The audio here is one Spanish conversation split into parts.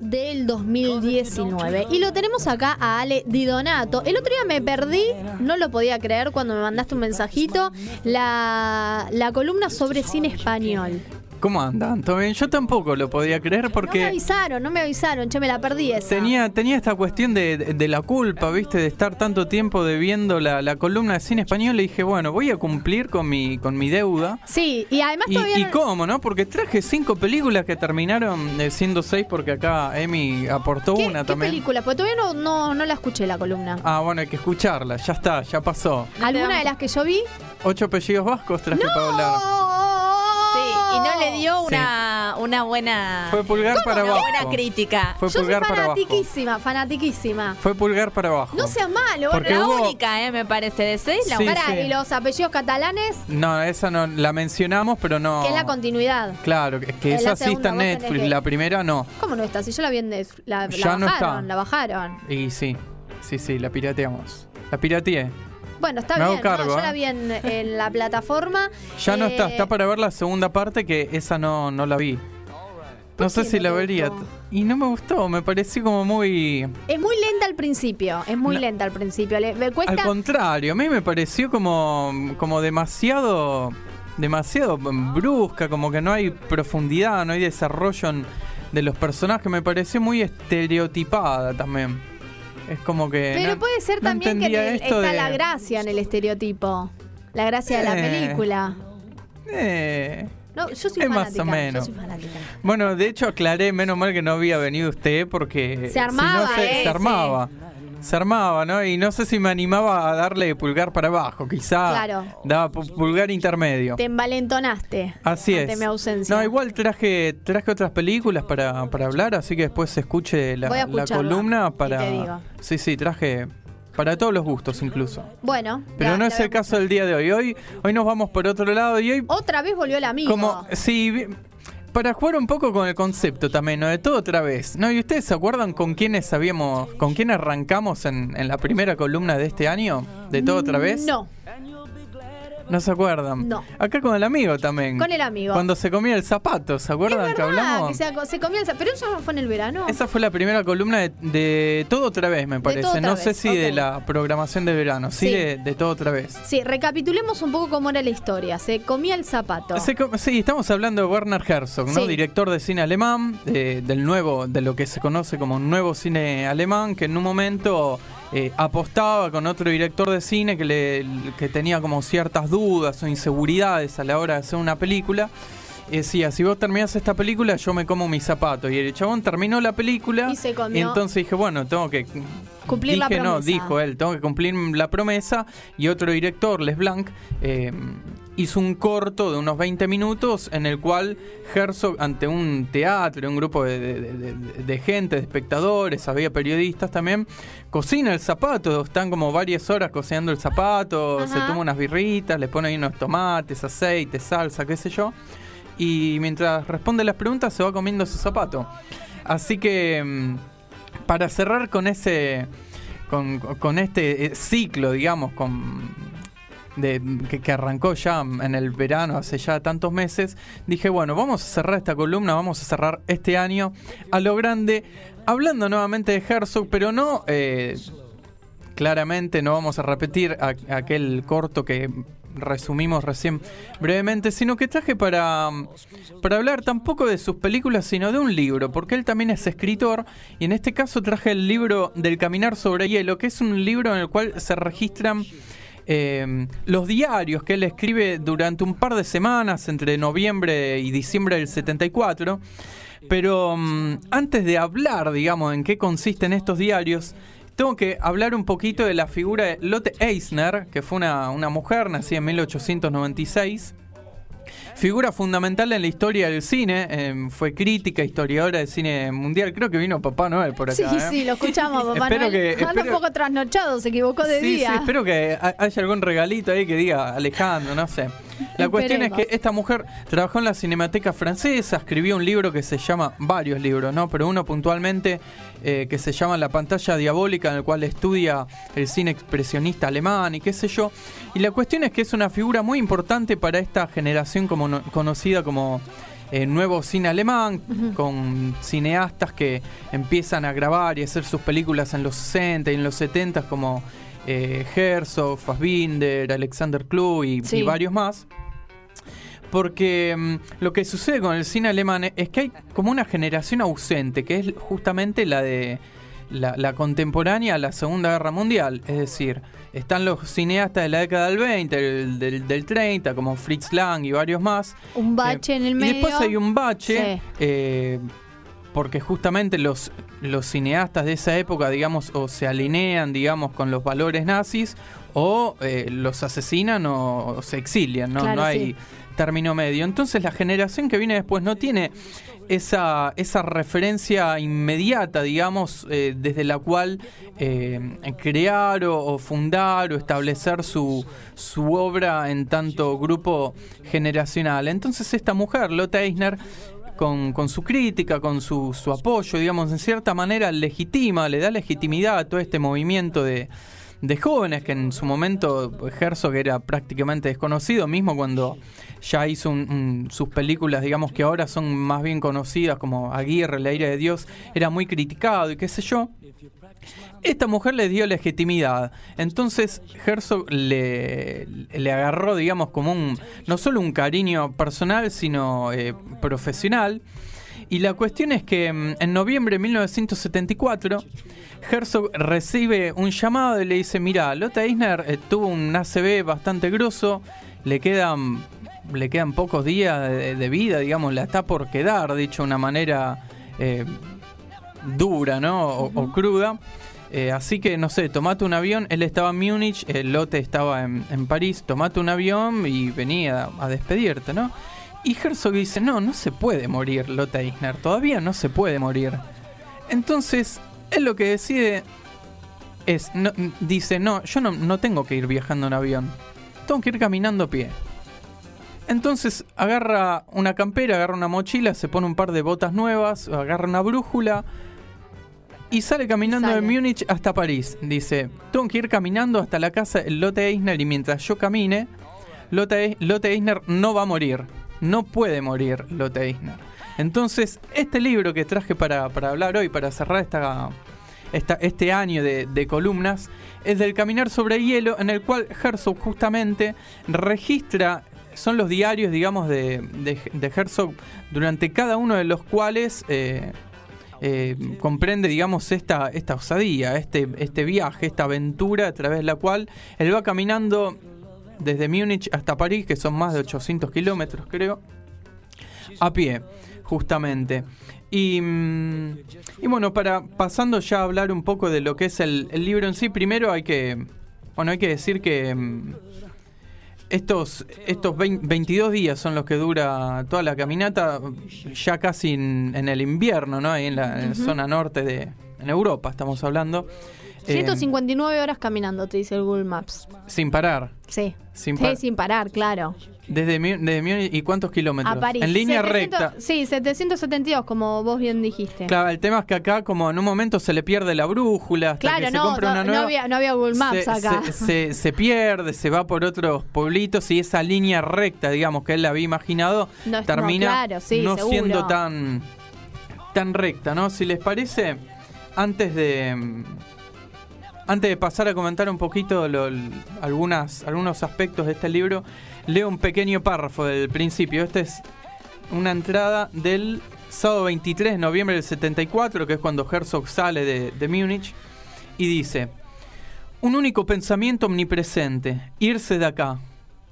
del 2019. Y lo tenemos acá a Ale Di Donato. El otro día me perdí, no lo podía creer cuando me mandaste un mensajito, la, la columna sobre cine español. ¿Cómo andan? ¿Todo bien? Yo tampoco lo podía creer porque... No me avisaron, no me avisaron, che, me la perdí esa. Tenía, tenía esta cuestión de, de la culpa, ¿viste? De estar tanto tiempo de viendo la, la, columna de cine español. Le dije, bueno, voy a cumplir con mi, con mi deuda. Sí, y además y, todavía... ¿Y cómo, no? Porque traje cinco películas que terminaron eh, siendo seis porque acá Emi aportó ¿Qué, una ¿qué también. película? Porque todavía no, no, no la escuché la columna. Ah, bueno, hay que escucharla. Ya está, ya pasó. ¿Alguna de las que yo vi? Ocho apellidos vascos traje ¡No! para hablar. Y no le dio una, una buena. Fue pulgar para una abajo. buena crítica. Fue Yo soy pulgar para abajo. fanatiquísima, fanatiquísima. Fue pulgar para abajo. No seas malo, Porque la hubo- única, eh, me parece, de seis. La Sí, única. Pará, y los apellidos catalanes, No, esa no la mencionamos, pero no. que es la continuidad. Claro, que, que En la esa sí está segunda en vos tenés Netflix, que- la primera no. ¿Cómo no está? Si yo la vi en Netflix, la, la Ya no bajaron, está. la bajaron. Y sí, sí, sí, la pirateamos. La pirateé. Bueno, está Me hago bien, ¿no? cargo, yo ¿eh? la vi en, en la plataforma. Ya no Eh, está, está para ver la segunda parte que esa no, no la vi. No sé qué si no la te vería. gustó? Y no me gustó, me pareció como muy... Es muy lenta al principio, es muy No. lenta al principio. Le, me Al cuesta... contrario, a mí me pareció como, como demasiado... Demasiado brusca, como que no hay profundidad, no hay desarrollo en- de los personajes. Me pareció muy estereotipada también. Es como que... Pero no- puede ser no también que está de- la gracia en el estereotipo. La gracia de la Eh. película. Eh, No, yo soy Es más fanática. o menos. Yo soy fanática. Bueno, de hecho aclaré, menos mal que no había venido usted porque... Se armaba, si no, se, ¿eh? se armaba. Se armaba, ¿no? Y no sé si me animaba a darle pulgar para abajo, quizá Claro. daba pu- pulgar intermedio. Te envalentonaste. Así ante es. mi ausencia. No, igual traje traje otras películas para, para hablar, así que después se escuche la, Voy a la columna para... te digo. Sí, sí, traje para todos los gustos incluso. Bueno. Pero no es el caso del día de hoy. Hoy hoy nos vamos por otro lado y hoy Otra vez volvió el amigo. como, sí, para jugar un poco con el concepto también, ¿no? De todo otra vez. ¿No? ¿Y ustedes se acuerdan con quiénes habíamos, con quién arrancamos en, en la primera columna de este año? ¿De todo otra vez? No, ¿No se acuerdan? No. Acá con el amigo también. con el amigo. Cuando se comía el zapato, ¿se acuerdan es que verdad hablamos? que se, se comió el... Pero eso fue en el verano. Esa fue la primera columna de, de todo otra vez, me parece. No sé Vez, si de la programación de verano, sí, Sí. De, de todo otra vez. Sí, recapitulemos un poco cómo era la historia. Se comía el zapato. Se co- sí, estamos hablando de Werner Herzog, ¿no? Sí. Director de cine alemán, de- del nuevo, de lo que se conoce como un nuevo cine alemán, que en un momento eh, apostaba con otro director de cine que, le, que tenía como ciertas dudas o inseguridades a la hora de hacer una película. Y decía, si vos terminás esta película, yo me como mi zapato. Y el chabón terminó la película. Y se comió. entonces dije, bueno, tengo que. Cumplir la no, promesa. dijo él, tengo que cumplir la promesa. Y otro director, Les Blanc, eh, hizo un corto de unos 20 minutos en el cual Herzog, ante un teatro, un grupo de, de- de- de- de gente, de espectadores, había periodistas también, cocina el zapato. Están como varias horas cocinando el zapato, se toma unas birritas, le pone ahí unos tomates, aceite, salsa, qué sé yo. Y mientras responde las preguntas se va comiendo su zapato. Así que mm, para cerrar con ese con, con este eh, ciclo, digamos, con de, que, arrancó ya en el verano, hace ya tantos meses, dije, bueno, vamos a cerrar esta columna, vamos a cerrar este año a lo grande, hablando nuevamente de Herzog, pero no, eh, claramente no vamos a repetir aquel corto que resumimos recién brevemente, sino que traje para, para hablar tampoco de sus películas, sino de un libro, porque él también es escritor, y en este caso traje el libro del Caminar sobre Hielo, que es un libro en el cual se registran eh, los diarios que él escribe durante un par de semanas, entre noviembre y diciembre del 74. Pero mm, antes de hablar, digamos, en qué consisten estos diarios, tengo que hablar un poquito de la figura de Lotte Eisner, que fue una, una mujer nacida en 1896. Figura fundamental en la historia del cine, eh, fue crítica, historiadora del cine mundial. Creo que vino Papá Noel por acá. Sí, ¿eh? sí, lo escuchamos, papá Espero Noel. que- Anda un espero- poco trasnochado, se equivocó de sí, día. Sí, espero que ha- haya algún regalito ahí que diga Alejandro, no sé. La cuestión es que esta mujer trabajó en la Cinemateca Francesa, escribió un libro que se llama, varios libros, ¿no? Pero uno puntualmente eh, que se llama La pantalla diabólica, en el cual estudia el cine expresionista alemán y qué sé yo. Y la cuestión es que es una figura muy importante para esta generación como no- conocida como eh, nuevo cine alemán, con cineastas que empiezan a grabar y hacer sus películas en los 60 y en los 70 como eh, Herzog, Fassbinder, Alexander Kluge y, Sí. y varios más. Porque mm, lo que sucede con el cine alemán es que hay como una generación ausente, que es justamente la de la, la contemporánea a la Segunda Guerra Mundial. Es decir, están los cineastas de la década del 20, del, del, del 30, como Fritz Lang y varios más. Un bache Eh, en el y medio. después hay un bache, Sí. eh, porque justamente los, los cineastas de esa época, digamos, o se alinean, digamos, con los valores nazis, o eh, los asesinan o, o se exilian, ¿no? Claro, no hay sí. término medio. Entonces la generación que viene después no tiene esa, esa referencia inmediata, digamos, eh, desde la cual eh, crear o, o fundar o establecer su, su obra en tanto grupo generacional. Entonces esta mujer, Lotte Eisner, con, con su crítica, con su, su apoyo, digamos, en cierta manera legitima, le da legitimidad a todo este movimiento de, jóvenes que en su momento Herzog era prácticamente desconocido, mismo cuando ya hizo un- sus películas, digamos que ahora son más bien conocidas como Aguirre, La ira de Dios, era muy criticado y qué sé yo. Esta mujer le dio legitimidad. Entonces Herzog le, agarró, digamos, como un, no solo un cariño personal, sino eh, profesional. Y la cuestión es que mm, en noviembre de 1974, Herzog recibe un llamado y le dice, mira, Lotte Eisner eh, tuvo un ACV bastante grosso, le quedan, le quedan pocos días de, de vida, digamos, la está por quedar, dicho de una manera eh, dura, ¿no? O, o cruda. Eh, así que, no sé, tomate un avión, él estaba en Múnich, el lote estaba en, en París, tomate un avión y venía a, a despedirte, ¿no? Y Herzog dice, no, no se puede morir Lotte Eisner, todavía no se puede morir. Entonces, él lo que decide es, no- dice, no, yo no, no tengo que ir viajando en avión, tengo que ir caminando a pie. Entonces agarra una campera, agarra una mochila, se pone un par de botas nuevas, agarra una brújula y sale caminando Sale. de Múnich hasta París. Dice, tengo que ir caminando hasta la casa de Lotte Eisner y mientras yo camine, Lotte, Lotte Eisner no va a morir. No puede morir Lotte Eisner. Entonces, este libro que traje para, para hablar hoy, para cerrar esta, esta- este año de, de columnas, es del Caminar sobre Hielo, en el cual Herzog justamente registra, son los diarios, digamos, de, de, de Herzog, durante cada uno de los cuales eh, eh, comprende, digamos, esta, esta osadía, este, este viaje, esta aventura a través de la cual él va caminando desde Múnich hasta París, que son más de 800 kilómetros, creo, a pie, justamente. Y, mm, y bueno, para pasando ya a hablar un poco de lo que es el, el libro en sí, primero hay que, bueno, hay que decir que mm, estos, estos 20 22 días son los que dura toda la caminata, ya casi en, en el invierno, ¿no? Ahí en la, en la zona norte de en Europa estamos hablando. Eh, 159 horas caminando, te dice el Google Maps. sin parar. Sí. Sin sí, par- sin parar, claro. Desde, desde Múnich, ¿y cuántos kilómetros? A París. En línea 700 recta. Sí, 772, como vos bien dijiste. Claro, el tema es que acá como en un momento se le pierde la brújula hasta Claro, que se no, compra no, una no nueva. había, no había Google Maps se, acá. se- se- se pierde, se va por otros pueblitos y esa línea recta, digamos, que él la había imaginado, No es- no, termina claro, sí, no siendo tan, tan recta, ¿no? Si les parece, antes de... Antes de pasar a comentar un poquito lo- algunas, algunos aspectos de este libro, leo un pequeño párrafo del principio. Esta es una entrada del sábado 23 de noviembre del 74, que es cuando Herzog sale de, de Múnich, y dice, un único pensamiento omnipresente, irse de acá.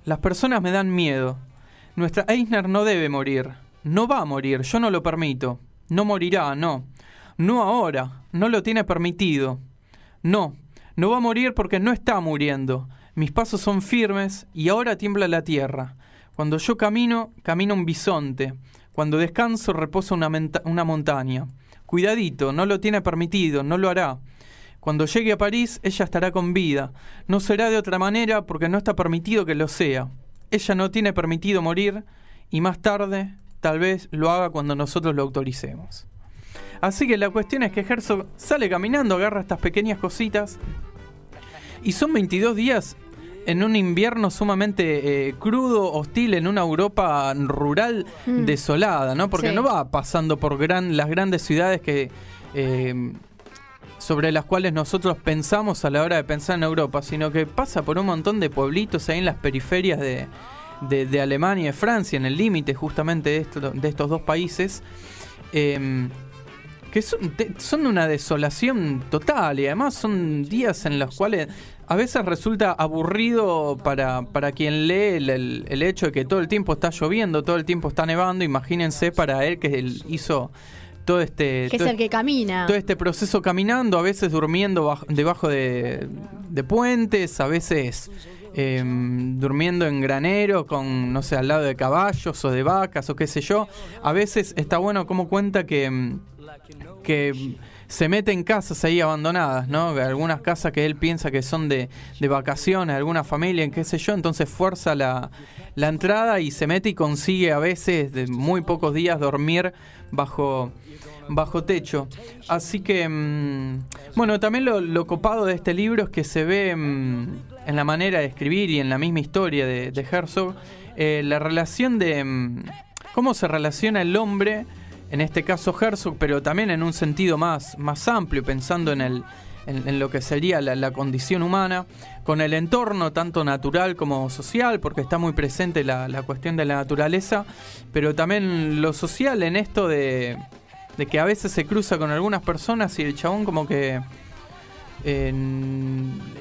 Las personas me dan miedo. Nuestra Eisner no debe morir. No va a morir, yo no lo permito. No morirá, no. No ahora, no lo tiene permitido. No, no va a morir porque no está muriendo. Mis pasos son firmes y ahora tiembla la tierra. Cuando yo camino, camina un bisonte. Cuando descanso, reposa una, una montaña. Cuidadito, no lo tiene permitido, no lo hará. Cuando llegue a París, ella estará con vida. No será de otra manera porque no está permitido que lo sea. Ella no tiene permitido morir y más tarde, tal vez, lo haga cuando nosotros lo autoricemos. Así que la cuestión es que Herzog sale caminando, agarra estas pequeñas cositas y son 22 días en un invierno sumamente eh, crudo, hostil, en una Europa rural Mm. desolada, ¿no? Porque Sí. no va pasando por gran, las grandes ciudades que eh, sobre las cuales nosotros pensamos a la hora de pensar en Europa, sino que pasa por un montón de pueblitos ahí en las periferias de, de- de Alemania y de Francia, en el límite justamente de, esto- de estos dos países. eh, que son, te- son una desolación total y además son días en los cuales a veces resulta aburrido para, para quien lee el, el- el hecho de que todo el tiempo está lloviendo, todo el tiempo está nevando. Imagínense para él que él hizo todo este, Que es todo, el que camina. todo este proceso caminando, a veces durmiendo baj- debajo de, de puentes, a veces eh, durmiendo en granero con, no sé, al lado de caballos o de vacas o qué sé yo. A veces está bueno como cuenta que... mm, que se mete en casas ahí abandonadas, ¿no? Algunas casas que él piensa que son de, de vacaciones, alguna familia, qué sé yo, entonces fuerza la, la entrada y se mete y consigue a veces de muy pocos días dormir bajo, bajo techo. Así que, mm, bueno, también lo, lo copado de este libro es que se ve mm, en la manera de escribir y en la misma historia de, de Herzog, eh, la relación de mm, cómo se relaciona el hombre en este caso Herzog, pero también en un sentido más, más amplio, pensando en, el, en, en lo que sería la, la condición humana, con el entorno tanto natural como social, porque está muy presente la, la cuestión de la naturaleza, pero también lo social en esto de, de que a veces se cruza con algunas personas y el chabón como que... eh,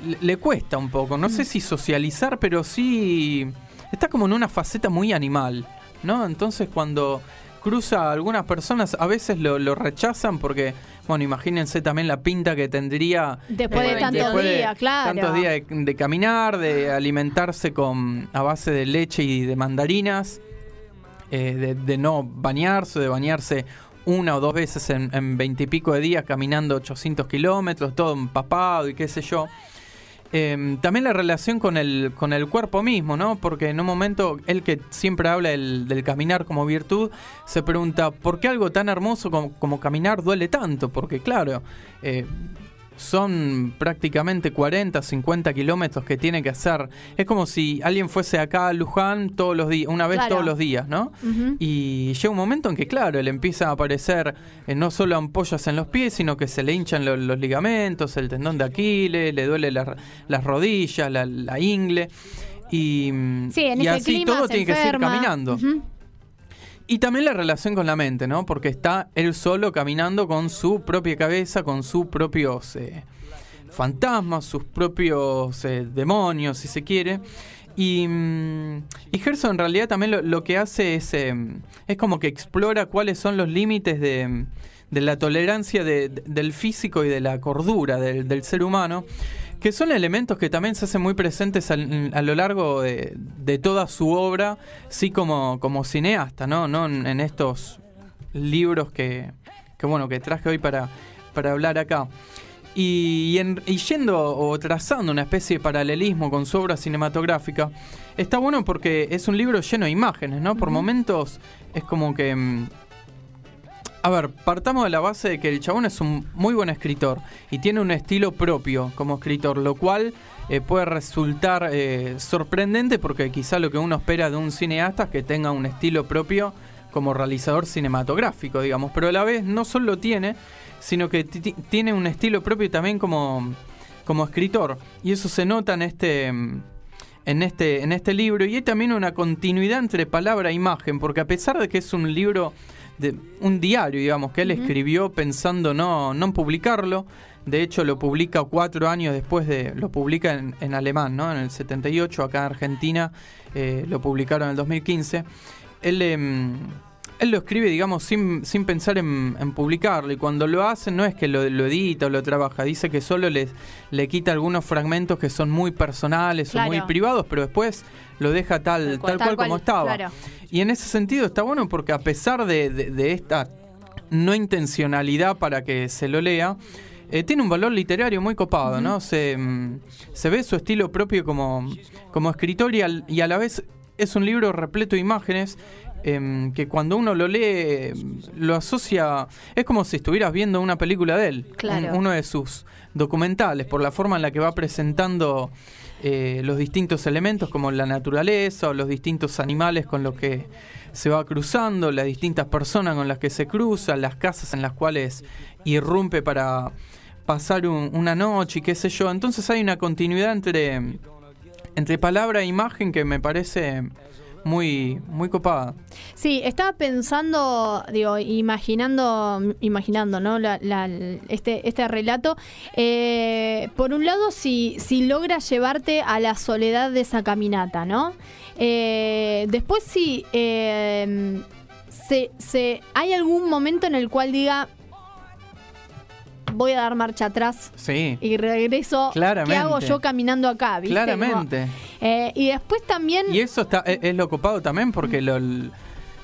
le- le cuesta un poco, no sé si socializar, pero sí está como en una faceta muy animal, ¿no? Entonces cuando cruza a algunas personas, a veces lo, lo rechazan porque, bueno, imagínense también la pinta que tendría Después de Eh, tantos después de días, claro. tantos días de, de caminar, de alimentarse con a base de leche y de mandarinas, eh, de, de no bañarse, de bañarse una o dos veces en veintipico de días caminando 800 kilómetros, todo empapado y qué sé yo. Eh, también la relación con el, con el cuerpo mismo, ¿no? Porque en un momento, él que siempre habla del, caminar como virtud, se pregunta, ¿por qué algo tan hermoso como, como caminar duele tanto? Porque claro, eh, son prácticamente 40, 50 kilómetros que tiene que hacer. Es como si alguien fuese acá a Luján todos los días, una vez Claro. todos los días, ¿no? Y llega un momento en que, claro, le empieza a aparecer eh, no solo ampollas en los pies, sino que se le hinchan lo- los ligamentos, el tendón de Aquiles, le duele la- las rodillas, la, la ingle. Y, Sí, en y ese así clima todo se tiene que seguir caminando. Y también la relación con la mente, ¿no? Porque está él solo caminando con su propia cabeza, con sus propios eh, fantasmas, sus propios eh, demonios, si se quiere. Y, mm, y Herzog en realidad también lo, que hace es, eh, es como que explora cuáles son los límites de, de la tolerancia de- de- del físico y de la cordura del, del ser humano, que son elementos que también se hacen muy presentes al- a, lo largo de, de toda su obra, sí como, como cineasta, ¿no? no en, estos libros que, que, bueno que traje hoy para, para hablar acá. Y, y en- y yendo o trazando una especie de paralelismo con su obra cinematográfica, está bueno porque es un libro lleno de imágenes, ¿no? Por momentos es como que... A ver, partamos de la base de que el chabón es un muy buen escritor y tiene un estilo propio como escritor, lo cual eh, puede resultar eh, sorprendente porque quizá lo que uno espera de un cineasta es que tenga un estilo propio como realizador cinematográfico, digamos, pero a la vez no solo tiene, sino que ti- ti- tiene un estilo propio también como, como escritor. Y eso se nota en este, en, este, en este libro. Y hay también una continuidad entre palabra e imagen, porque a pesar de que es un libro, de un diario, digamos, que él escribió pensando no, no en publicarlo, de hecho lo publica cuatro años después de, lo publica en, en alemán, ¿no? En el 78, acá en Argentina, eh, lo publicaron en el 2015. Él... em, él lo escribe, digamos, sin, sin pensar en, en publicarlo. Y cuando lo hace, no es que lo, lo edita o lo trabaja. Dice que solo le, le quita algunos fragmentos que son muy personales Claro. o muy privados, pero después lo deja tal, tal, cual, como estaba. claro. Y en ese sentido está bueno porque a pesar de, de- de esta no intencionalidad para que se lo lea, eh, tiene un valor literario muy copado, ¿no? Se, mm, se ve su estilo propio como, como escritor y, al- y a la vez es un libro repleto de imágenes em, que cuando uno lo lee lo asocia, es como si estuvieras viendo una película de él, Claro. un- uno de sus documentales, por la forma en la que va presentando eh, los distintos elementos como la naturaleza o los distintos animales con los que se va cruzando, las distintas personas con las que se cruza, las casas en las cuales irrumpe para pasar un- una noche y qué sé yo. Entonces hay una continuidad entre, entre palabra e imagen que me parece muy, muy copada. Sí, estaba pensando, digo, imaginando, imaginando, ¿no? La- la- este, este relato. Eh, por un lado, si, si logra llevarte a la soledad de esa caminata, ¿no? Eh, después, si eh, se, se, hay algún momento en el cual diga, voy a dar marcha atrás Sí, y regreso. Claramente. ¿Qué hago yo caminando acá? ¿viste? claramente. Como, eh, y después también. Y eso está es, es lo copado también porque lo, l-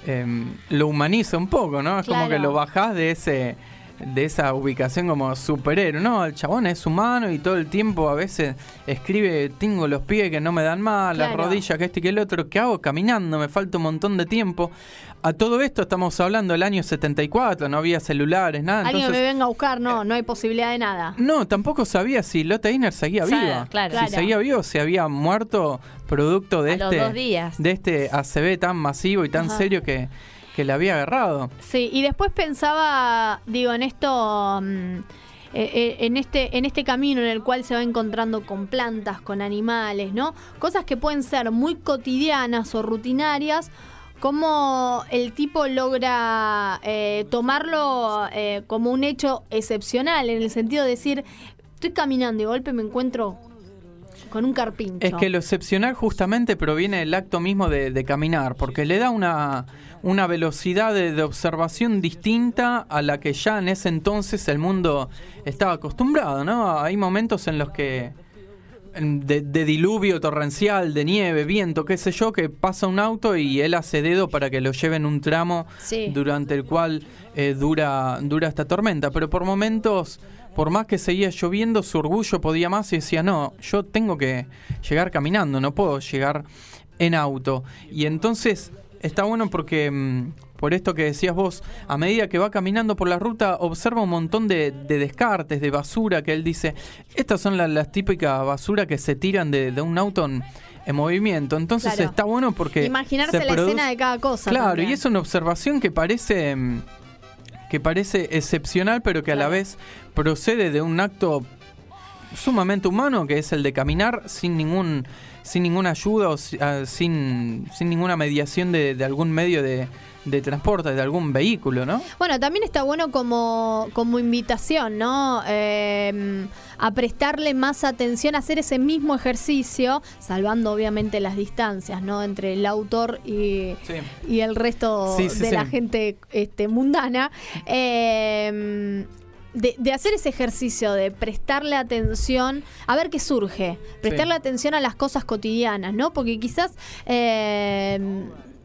em, lo humaniza un poco, ¿no? Es como que lo bajás de ese de esa ubicación como superhéroe, ¿no? El chabón es humano y todo el tiempo a veces escribe, tengo los pies que no me dan mal, las rodillas que este y que el otro, ¿qué hago caminando? Me falta un montón de tiempo. A todo esto estamos hablando del año 74, no había celulares, nada. Alguien entonces, me venga a buscar, no, no hay posibilidad de nada. no, tampoco sabía si Lotte Einer seguía Claro, viva. claro. Si Claro. seguía viva o si había muerto producto de A los este dos días. de este ACB tan masivo y tan Ajá. serio que, que le había agarrado. Sí, y después pensaba, digo, en esto, mm, eh, eh, en este, en este camino en el cual se va encontrando con plantas, con animales, ¿no? Cosas que pueden ser muy cotidianas o rutinarias, cómo el tipo logra eh, tomarlo eh, como un hecho excepcional, en el sentido de decir, estoy caminando y de golpe me encuentro con un carpincho. Es que lo excepcional justamente proviene del acto mismo de, de caminar, porque le da una, una velocidad de, de observación distinta a la que ya en ese entonces el mundo estaba acostumbrado, ¿no? Hay momentos en los que de, de diluvio torrencial, de nieve, viento, qué sé yo, que pasa un auto y él hace dedo para que lo lleven un tramo Sí. durante el cual eh, dura, dura esta tormenta. Pero por momentos, por más que seguía lloviendo, su orgullo podía más y decía, no, yo tengo que llegar caminando, no puedo llegar en auto. Y entonces está bueno porque, mm, por esto que decías vos, a medida que va caminando por la ruta, observa un montón de, de descartes, de basura, que él dice, estas son la- las típicas basura que se tiran de, de un auto en, en movimiento. Entonces Claro. está bueno porque... Imaginarse se la produce- escena de cada cosa. Claro, también. y es una observación que parece mm, que parece excepcional, pero que a la vez procede de un acto sumamente humano, que es el de caminar sin ningún sin ninguna ayuda o ah, sin, sin ninguna mediación de, de algún medio de, de transporte, de algún vehículo, ¿no? Bueno, también está bueno como, como invitación, ¿no? Eh, a prestarle más atención, a hacer ese mismo ejercicio, salvando obviamente las distancias, ¿no? Entre el autor y, Sí. y el resto Sí, sí, de la gente este, mundana. Eh, de, de hacer ese ejercicio, de prestarle atención, a ver qué surge, prestarle atención a las cosas cotidianas, ¿no? Porque quizás, eh,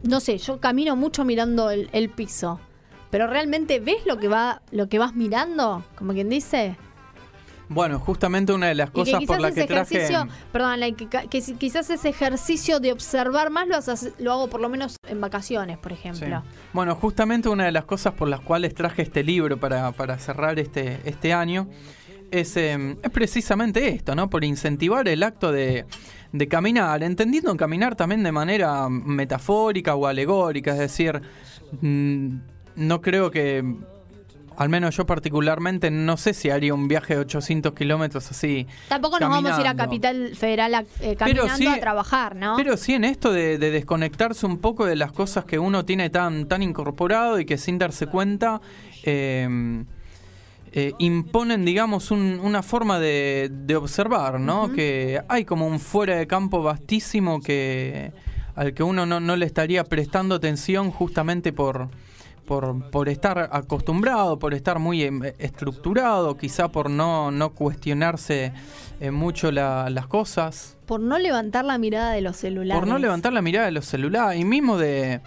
no sé, yo camino mucho mirando el, el piso, pero realmente ves lo que va, lo que vas mirando, como quien dice. Bueno, justamente una de las cosas por las que traje... perdón, que, que quizás ese ejercicio de observar más lo, hago por lo menos en vacaciones, por Sí. ejemplo. Bueno, justamente una de las cosas por las cuales traje este libro para, para cerrar este, este año es, eh, es precisamente esto, ¿no? Por incentivar el acto de, de caminar, entendiendo caminar también de manera metafórica o alegórica, es decir, mm, no creo que, al menos yo particularmente, no sé si haría un viaje de 800 kilómetros así. Tampoco nos vamos a ir a. Capital Federal a- eh, caminando sí- a trabajar, ¿no? Pero sí en esto de, de desconectarse un poco de las cosas que uno tiene tan, tan incorporado y que sin darse cuenta eh, eh, imponen, digamos, un- una forma de, de observar, ¿no? Que hay como un fuera de campo vastísimo que al que uno no, no le estaría prestando atención justamente por, por, por estar acostumbrado, por estar muy em, estructurado, quizá por no, no cuestionarse eh, mucho la- las cosas Por no levantar la mirada de los celulares. por no levantar la mirada de los celulares y mismo de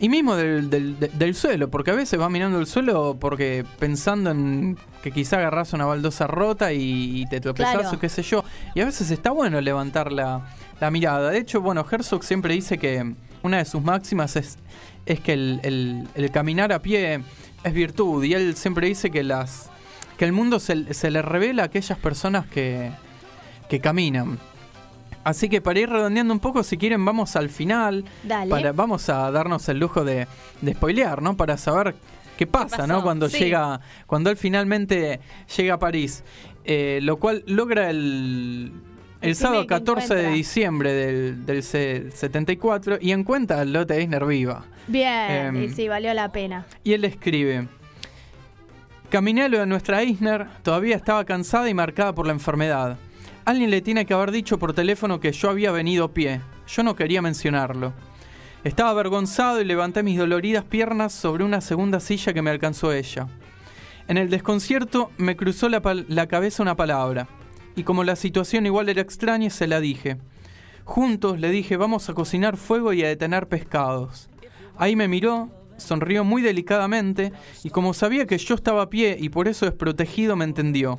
y mismo del, del, de- del suelo porque a veces vas mirando el suelo porque pensando en que quizá agarras una baldosa rota y, y te tropezás Claro. o qué sé yo y a veces está bueno levantar la, la mirada de hecho bueno Herzog siempre dice que una de sus máximas es, es que el, el- el caminar a pie es virtud. Y él siempre dice que las que el mundo se, se le revela a aquellas personas que, que caminan. Así que para ir redondeando un poco, si quieren, vamos al final. Dale. Para, vamos a darnos el lujo de, de spoilear, ¿no? Para saber qué pasa? ¿no? Cuando Sí. llega, cuando él finalmente llega a París. Eh, lo cual logra el, el sábado qué 14 de diciembre del, del C- 74 y encuentra a Lotte Eisner viva. Bien, Em, y sí, valió la pena. Y él escribe: Caminé a lo de nuestra Eisner, todavía estaba cansada y marcada por la enfermedad. Alguien le tiene que haber dicho por teléfono que yo había venido a pie. Yo no quería mencionarlo. Estaba avergonzado y levanté mis doloridas piernas sobre una segunda silla que me alcanzó ella. En el desconcierto me cruzó la cabeza una palabra, y como la situación igual era extraña, se la dije. Juntos le dije, vamos a cocinar fuego y a detener pescados. Ahí me miró, sonrió muy delicadamente, y como sabía que yo estaba a pie y por eso desprotegido, me entendió.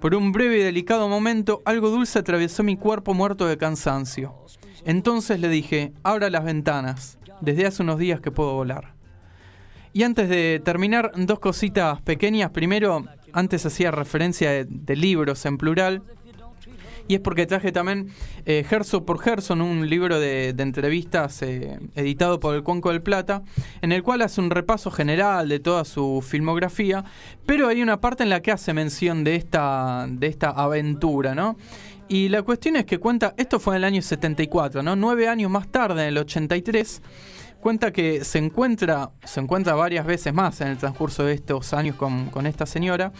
Por un breve y delicado momento, algo dulce atravesó mi cuerpo muerto de cansancio. Entonces le dije, abra las ventanas. Desde hace unos días que puedo volar. Y antes de terminar, dos cositas pequeñas. Primero, antes hacía referencia de, libros en plural. Y es porque traje también eh, Gerson por Gerson, un libro de, de entrevistas eh, editado por el Cuenco del Plata, en el cual hace un repaso general de toda su filmografía, pero hay una parte en la que hace mención de esta, de esta aventura, ¿no? Y la cuestión es que cuenta, esto fue en el año 74, ¿no? Nueve años más tarde, en el 83, cuenta que se encuentra, se encuentra varias veces más en el transcurso de estos años con, con esta señora,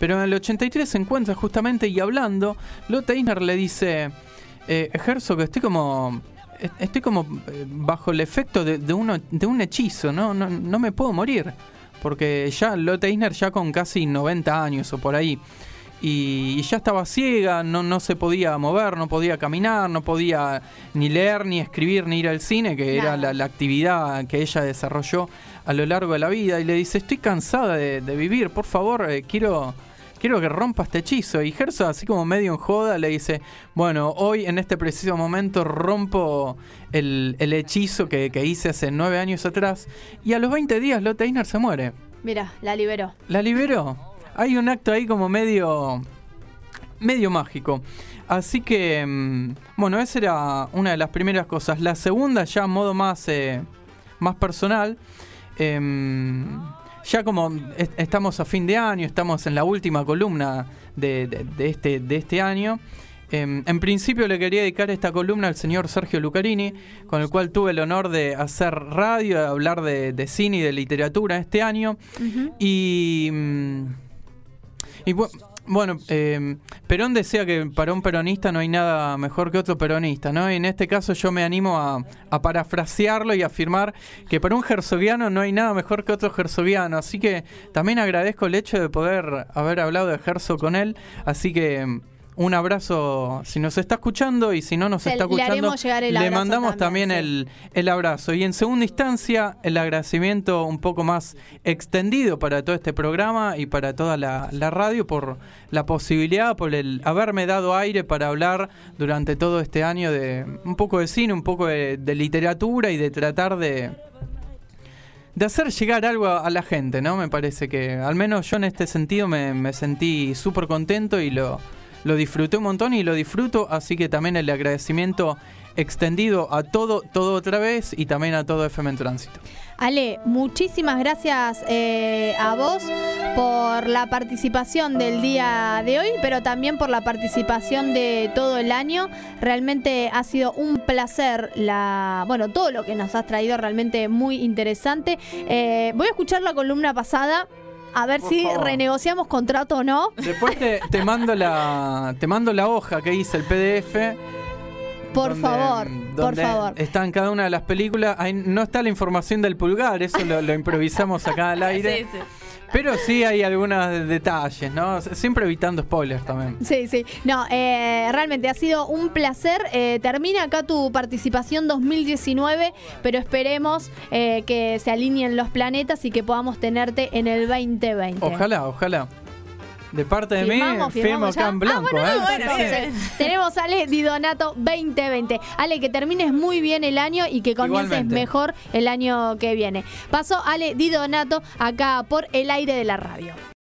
pero en el 83 se encuentra justamente y hablando, Lotte Eisner le dice, eh, Herzog, estoy como... Estoy como eh, bajo el efecto de, de uno, de un hechizo, ¿no? No, no me puedo morir. Porque ya Lotte Eisner ya con casi 90 años o por ahí. Y, y ya estaba ciega, no, no se podía mover, no podía caminar, no podía ni leer, ni escribir, ni ir al cine, que era la actividad que ella desarrolló a lo largo de la vida. Y le dice, estoy cansada de, de vivir, por favor, eh, quiero, quiero que rompa este hechizo. Y Herzog, así como medio en joda, le dice, bueno, hoy en este preciso momento rompo el, el hechizo que, que hice hace nueve años atrás. Y a los 20 días Lotte Eisner se muere. Mira, la liberó. La liberó. Hay un acto ahí como medio. medio mágico. Así que. mm, Bueno, esa era una de las primeras cosas. La segunda, ya a modo más. eh, más personal. em, ya como est- estamos a fin de año, estamos en la última columna de, de- de este, de este año. em, en principio le quería dedicar esta columna al señor Sergio Lucarini, con el cual tuve el honor de hacer radio, de hablar de, de cine y de literatura este año. Y. mm, y bu- bueno, eh, Perón decía que para un peronista no hay nada mejor que otro peronista, ¿no? Y en este caso yo me animo a, a parafrasearlo y afirmar que para un herzogiano no hay nada mejor que otro herzogiano. Así que también agradezco el hecho de poder haber hablado de Herzog con él. Así que mm, un abrazo si nos está escuchando y si no nos Se- está escuchando, le mandamos también, también, sí. el, el abrazo. Y en segunda instancia, el agradecimiento un poco más extendido para todo este programa y para toda la, la radio por la posibilidad, por el haberme dado aire para hablar durante todo este año de un poco de cine, un poco de, de literatura y de tratar de de hacer llegar algo a, a la gente, ¿no? Me parece que, al menos yo en este sentido me, me sentí súper contento y lo, lo disfruté un montón y lo disfruto, así que también el agradecimiento extendido a todo, todo otra vez y también a todo FM en Tránsito. Ale, muchísimas gracias eh, a vos por la participación del día de hoy, pero también por la participación de todo el año. Realmente ha sido un placer la, bueno, todo lo que nos has traído realmente muy interesante. Eh, voy a escuchar la columna pasada. A ver Por si favor. renegociamos contrato o no. Después te, te mando la te mando la hoja que hice el PDF. Por donde- favor, por favor. Están cada una de las películas. Ahí no está la información del pulgar, eso lo, lo improvisamos acá al aire. Sí, sí. Pero sí hay algunos de- detalles, ¿no? Siempre evitando spoilers también. Sí, sí. No, eh, realmente ha sido un placer. Eh, termina acá tu participación 2019, pero esperemos eh, que se alineen los planetas y que podamos tenerte en el 2020. Ojalá, ojalá. De parte de mí, Firmamos, firmo acá en blanco. Ah, bueno, ¿eh? bueno, Tenemos Ale Di Donato 2020. Ale, que termines muy bien el año y que comiences Igualmente. mejor el año que viene. Pasó Ale Di Donato acá por el aire de la radio.